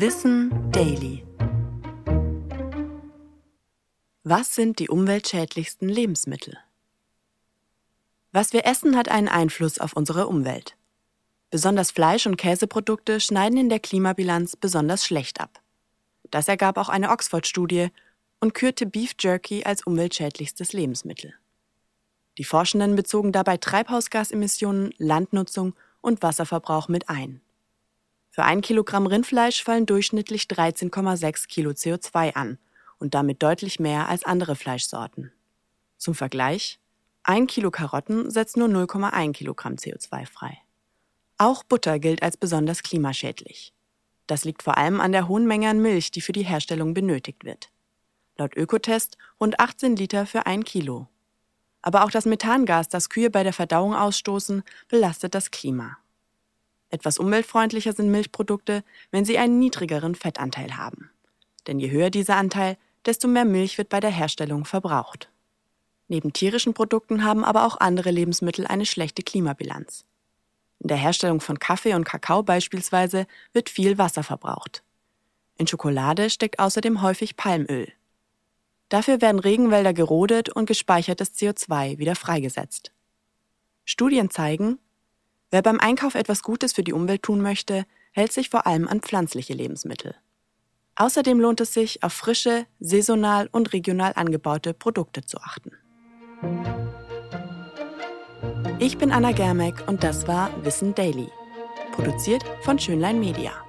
Wissen Daily. Was sind die umweltschädlichsten Lebensmittel? Was wir essen, hat einen Einfluss auf unsere Umwelt. Besonders Fleisch- und Käseprodukte schneiden in der Klimabilanz besonders schlecht ab. Das ergab auch eine Oxford-Studie und kürte Beef Jerky als umweltschädlichstes Lebensmittel. Die Forschenden bezogen dabei Treibhausgasemissionen, Landnutzung und Wasserverbrauch mit ein. Für ein Kilogramm Rindfleisch fallen durchschnittlich 13,6 Kilo CO2 an und damit deutlich mehr als andere Fleischsorten. Zum Vergleich, ein Kilo Karotten setzt nur 0,1 Kilogramm CO2 frei. Auch Butter gilt als besonders klimaschädlich. Das liegt vor allem an der hohen Menge an Milch, die für die Herstellung benötigt wird. Laut Ökotest rund 18 Liter für ein Kilo. Aber auch das Methangas, das Kühe bei der Verdauung ausstoßen, belastet das Klima. Etwas umweltfreundlicher sind Milchprodukte, wenn sie einen niedrigeren Fettanteil haben. Denn je höher dieser Anteil, desto mehr Milch wird bei der Herstellung verbraucht. Neben tierischen Produkten haben aber auch andere Lebensmittel eine schlechte Klimabilanz. In der Herstellung von Kaffee und Kakao beispielsweise wird viel Wasser verbraucht. In Schokolade steckt außerdem häufig Palmöl. Dafür werden Regenwälder gerodet und gespeichertes CO2 wieder freigesetzt. Studien zeigen, wer beim Einkauf etwas Gutes für die Umwelt tun möchte, hält sich vor allem an pflanzliche Lebensmittel. Außerdem lohnt es sich, auf frische, saisonal und regional angebaute Produkte zu achten. Ich bin Anna Germeck und das war Wissen Daily, produziert von Schönlein Media.